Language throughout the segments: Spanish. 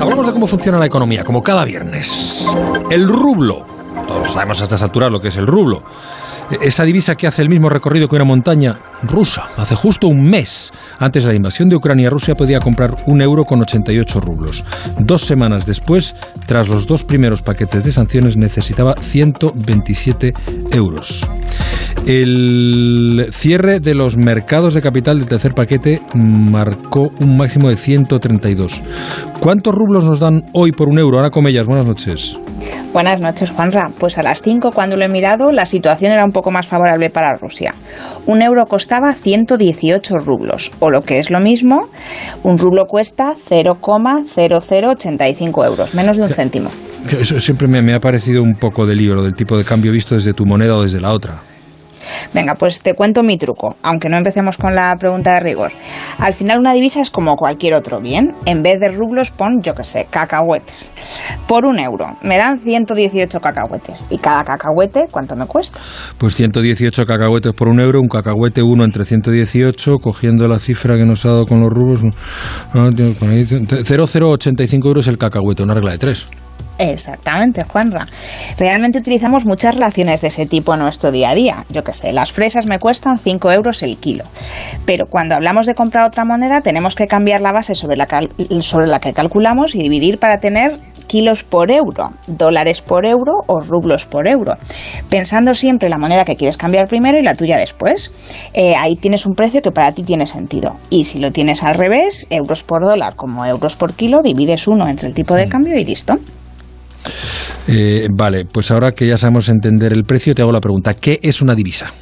Hablamos de cómo funciona la economía, como cada viernes. El rublo. Todos sabemos a estas alturas lo que es el rublo. Esa divisa que hace el mismo recorrido que una montaña rusa. Hace justo un mes, antes de la invasión de Ucrania, Rusia podía comprar un euro con 88 rublos. Dos semanas después, tras los dos primeros paquetes de sanciones, necesitaba 127 euros. El cierre de los mercados de capital del tercer paquete marcó un máximo de 132. ¿Cuántos rublos nos dan hoy por un euro? Ahora Comellas, buenas noches. Buenas noches, Juanra. Pues a las 5, cuando lo he mirado, la situación era un poco más favorable para Rusia. Un euro costaba 118 rublos, o lo que es lo mismo, un rublo cuesta 0,0085 euros, menos de un céntimo. Eso siempre me, me ha parecido un poco de lío, lo del tipo de cambio visto desde tu moneda o desde la otra. Venga, pues te cuento mi truco, aunque no empecemos con la pregunta de rigor. Al final una divisa es como cualquier otro bien. En vez de rublos pon, yo qué sé, cacahuetes. Por un euro me dan 118 cacahuetes. ¿Y cada cacahuete cuánto me cuesta? Pues 118 cacahuetes por un euro, un cacahuete uno entre 118, cogiendo la cifra que nos ha dado con los rublos. 0,085 euros el cacahuete, una regla de tres. Exactamente, Juanra. Realmente utilizamos muchas relaciones de ese tipo en nuestro día a día. Yo qué sé, las fresas me cuestan 5 euros el kilo. Pero cuando hablamos de comprar otra moneda, tenemos que cambiar la base sobre la, sobre la que calculamos y dividir para tener kilos por euro, dólares por euro o rublos por euro, pensando siempre la moneda que quieres cambiar primero y la tuya después. Eh, ahí tienes un precio que para ti tiene sentido. Y si lo tienes al revés, euros por dólar como euros por kilo, divides uno entre el tipo de mm. cambio y listo. Eh, vale, pues ahora que ya sabemos entender el precio, te hago la pregunta, ¿qué es una divisa?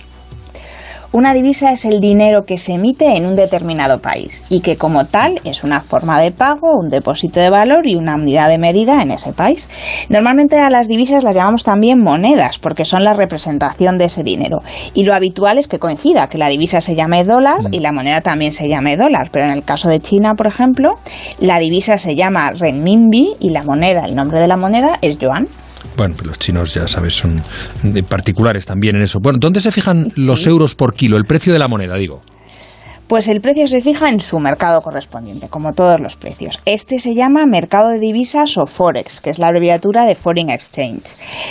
Una divisa es el dinero que se emite en un determinado país y que como tal es una forma de pago, un depósito de valor y una unidad de medida en ese país. Normalmente a las divisas las llamamos también monedas porque son la representación de ese dinero. Y lo habitual es que coincida, que la divisa se llame dólar y la moneda también se llame dólar. Pero en el caso de China, por ejemplo, la divisa se llama renminbi y la moneda, el nombre de la moneda es yuan. Bueno, los chinos ya sabes son particulares también en eso. Bueno, ¿dónde se fijan los euros por kilo? El precio de la moneda, digo. Pues el precio se fija en su mercado correspondiente, como todos los precios. Este se llama mercado de divisas o Forex, que es la abreviatura de Foreign Exchange.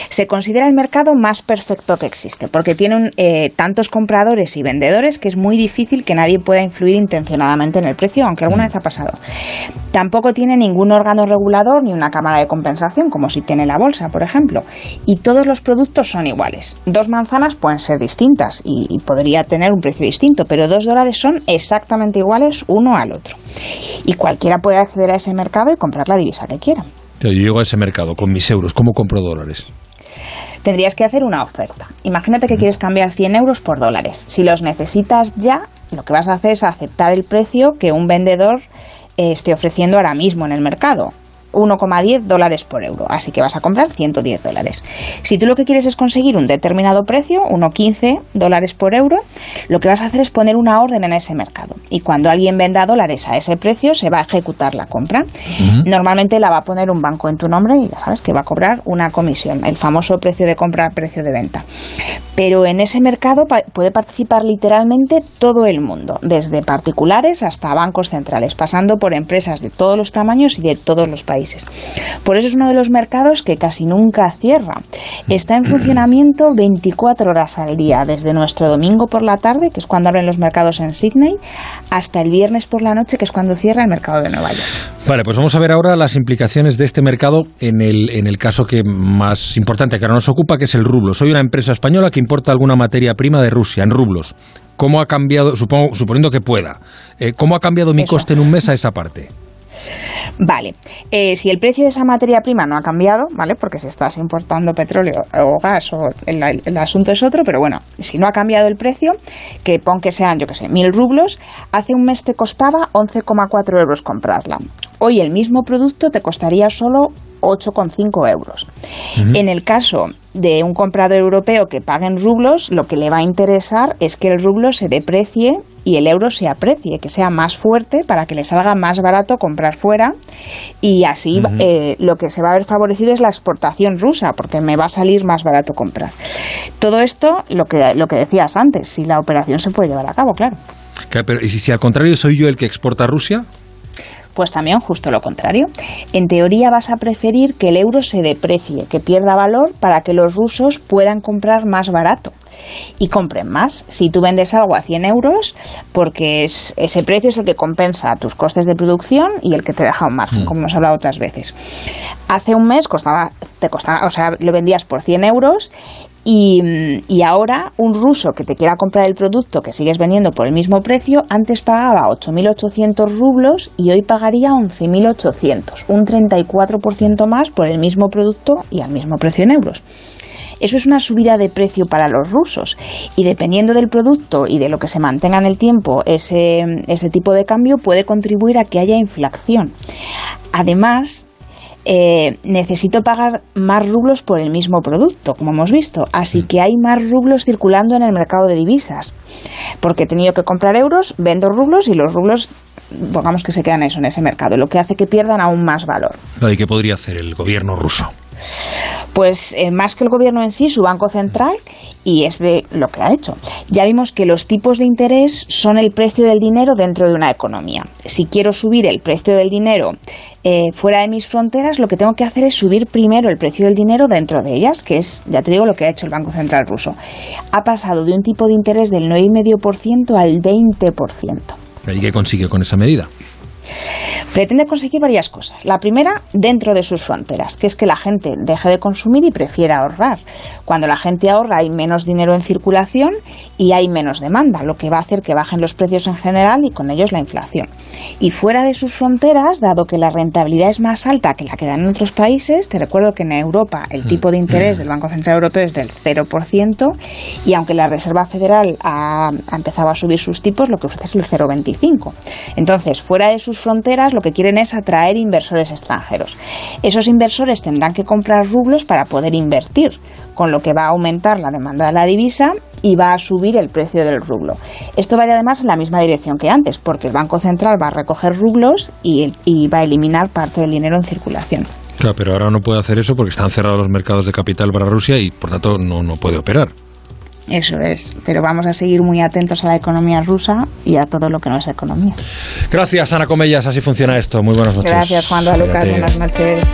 Se considera el mercado más perfecto que existe, porque tiene eh, tantos compradores y vendedores que es muy difícil que nadie pueda influir intencionadamente en el precio, aunque alguna vez ha pasado. Tampoco tiene ningún órgano regulador ni una cámara de compensación, como si tiene la bolsa, por ejemplo. Y todos los productos son iguales. Dos manzanas pueden ser distintas y, y podría tener un precio distinto, pero dos dólares son exactamente iguales uno al otro. Y cualquiera puede acceder a ese mercado y comprar la divisa que quiera. Yo llego a ese mercado con mis euros, ¿cómo compro dólares? Tendrías que hacer una oferta. Imagínate que quieres cambiar 100 euros por dólares. Si los necesitas ya, lo que vas a hacer es aceptar el precio que un vendedor eh, esté ofreciendo ahora mismo en el mercado. 1,10 dólares por euro. Así que vas a comprar 110 dólares. Si tú lo que quieres es conseguir un determinado precio, 1,15 dólares por euro, lo que vas a hacer es poner una orden en ese mercado. Y cuando alguien venda dólares a ese precio, se va a ejecutar la compra. Normalmente la va a poner un banco en tu nombre y ya sabes que va a cobrar una comisión, el famoso precio de compra, precio de venta. Pero en ese mercado puede participar literalmente todo el mundo, desde particulares hasta bancos centrales, pasando por empresas de todos los tamaños y de todos los países. Por eso es uno de los mercados que casi nunca cierra. Está en funcionamiento 24 horas al día, desde nuestro domingo por la tarde, que es cuando abren los mercados en Sydney, hasta el viernes por la noche, que es cuando cierra el mercado de Nueva York. Vale, pues vamos a ver ahora las implicaciones de este mercado en el, en el caso que más importante que ahora nos ocupa, que es el rublo. Soy una empresa española que importa alguna materia prima de Rusia en rublos. ¿Cómo ha cambiado, supongo, suponiendo que pueda, eh, cómo ha cambiado mi coste en un mes a esa parte? Vale, eh, si el precio de esa materia prima no ha cambiado, ¿vale? Porque si estás importando petróleo o gas o el, asunto es otro, pero bueno, si no ha cambiado el precio, que pon que sean, yo que sé, mil rublos, hace un mes te costaba 11,4 euros comprarla. Hoy el mismo producto te costaría solo 8,5 euros. En el caso de un comprador europeo que pague en rublos, lo que le va a interesar es que el rublo se deprecie y el euro se aprecie, que sea más fuerte para que le salga más barato comprar fuera y así eh, lo que se va a ver favorecido es la exportación rusa porque me va a salir más barato comprar. Todo esto, lo que, lo que decías antes, si la operación se puede llevar a cabo, claro. pero ¿y si, si al contrario soy yo el que exporta a Rusia? Pues también justo lo contrario. En teoría vas a preferir que el euro se deprecie, que pierda valor para que los rusos puedan comprar más barato y compren más. Si tú vendes algo a 100 euros, porque es, ese precio es el que compensa tus costes de producción y el que te deja un margen, mm. como hemos hablado otras veces. Hace un mes costaba, te costaba, o sea, lo vendías por 100 euros y, y, ahora un ruso que te quiera comprar el producto que sigues vendiendo por el mismo precio, antes pagaba 8.800 rublos y hoy pagaría 11.800, un 34% más por el mismo producto y al mismo precio en euros. Eso es una subida de precio para los rusos y dependiendo del producto y de lo que se mantenga en el tiempo, ese, ese tipo de cambio puede contribuir a que haya inflación. Además, eh, necesito pagar más rublos por el mismo producto, como hemos visto. Así mm. que hay más rublos circulando en el mercado de divisas. Porque he tenido que comprar euros, vendo rublos y los rublos, pongamos que se quedan eso en ese mercado, lo que hace que pierdan aún más valor. ¿Y qué podría hacer el gobierno ruso? Pues eh, más que el gobierno en sí, su banco central, y es de lo que ha hecho. Ya vimos que los tipos de interés son el precio del dinero dentro de una economía. Si quiero subir el precio del dinero eh, fuera de mis fronteras, lo que tengo que hacer es subir primero el precio del dinero dentro de ellas, que es, ya te digo, lo que ha hecho el Banco Central ruso. Ha pasado de un tipo de interés del 9,5% al 20%. ¿Y qué consigue con esa medida? Pretende conseguir varias cosas. La primera, dentro de sus fronteras, que es que la gente deje de consumir y prefiera ahorrar. Cuando la gente ahorra hay menos dinero en circulación y hay menos demanda, lo que va a hacer que bajen los precios en general y con ellos la inflación. Y fuera de sus fronteras, dado que la rentabilidad es más alta que la que dan en otros países, te recuerdo que en Europa el tipo de interés del Banco Central Europeo es del 0% y aunque la Reserva Federal ha, empezado a subir sus tipos, lo que ofrece es el 0,25. Entonces, fuera de sus fronteras, lo que quieren es atraer inversores extranjeros. Esos inversores tendrán que comprar rublos para poder invertir, con lo que va a aumentar la demanda de la divisa y va a subir el precio del rublo. Esto va además en la misma dirección que antes, porque el Banco Central va a recoger rublos y, va a eliminar parte del dinero en circulación. Claro, pero ahora no puede hacer eso porque están cerrados los mercados de capital para Rusia y por tanto no puede operar. Eso es, pero vamos a seguir muy atentos a la economía rusa y a todo lo que no es economía. Gracias, Ana Comellas, así funciona esto. Muy buenas noches. Gracias, Juan Lucas, buenas noches.